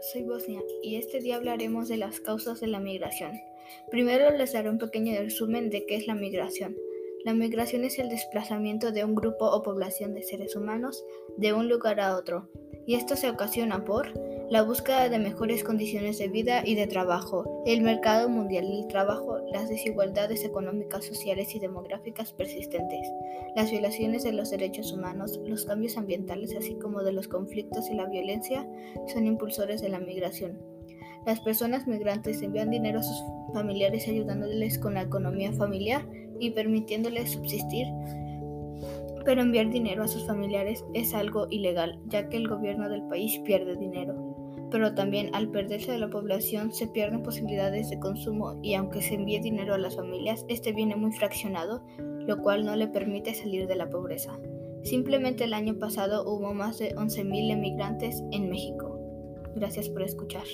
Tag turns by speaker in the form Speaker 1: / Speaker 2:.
Speaker 1: soy Bosnia y este día hablaremos de las causas de la migración. Primero les daré un pequeño resumen de qué es la migración. La migración es el desplazamiento de un grupo o población de seres humanos de un lugar a otro, y esto se ocasiona por la búsqueda de mejores condiciones de vida y de trabajo, el mercado mundial del trabajo, las desigualdades económicas, sociales y demográficas persistentes, las violaciones de los derechos humanos, los cambios ambientales, así como de los conflictos y la violencia, son impulsores de la migración. Las personas migrantes envían dinero a sus familiares ayudándoles con la economía familiar y permitiéndoles subsistir pero enviar dinero a sus familiares es algo ilegal, ya que el gobierno del país pierde dinero pero también al perderse de la población se pierden posibilidades de consumo y aunque se envíe dinero a las familias, este viene muy fraccionado, lo cual no le permite salir de la pobreza. Simplemente el año pasado hubo más de 11.000 emigrantes en México. Gracias por escuchar.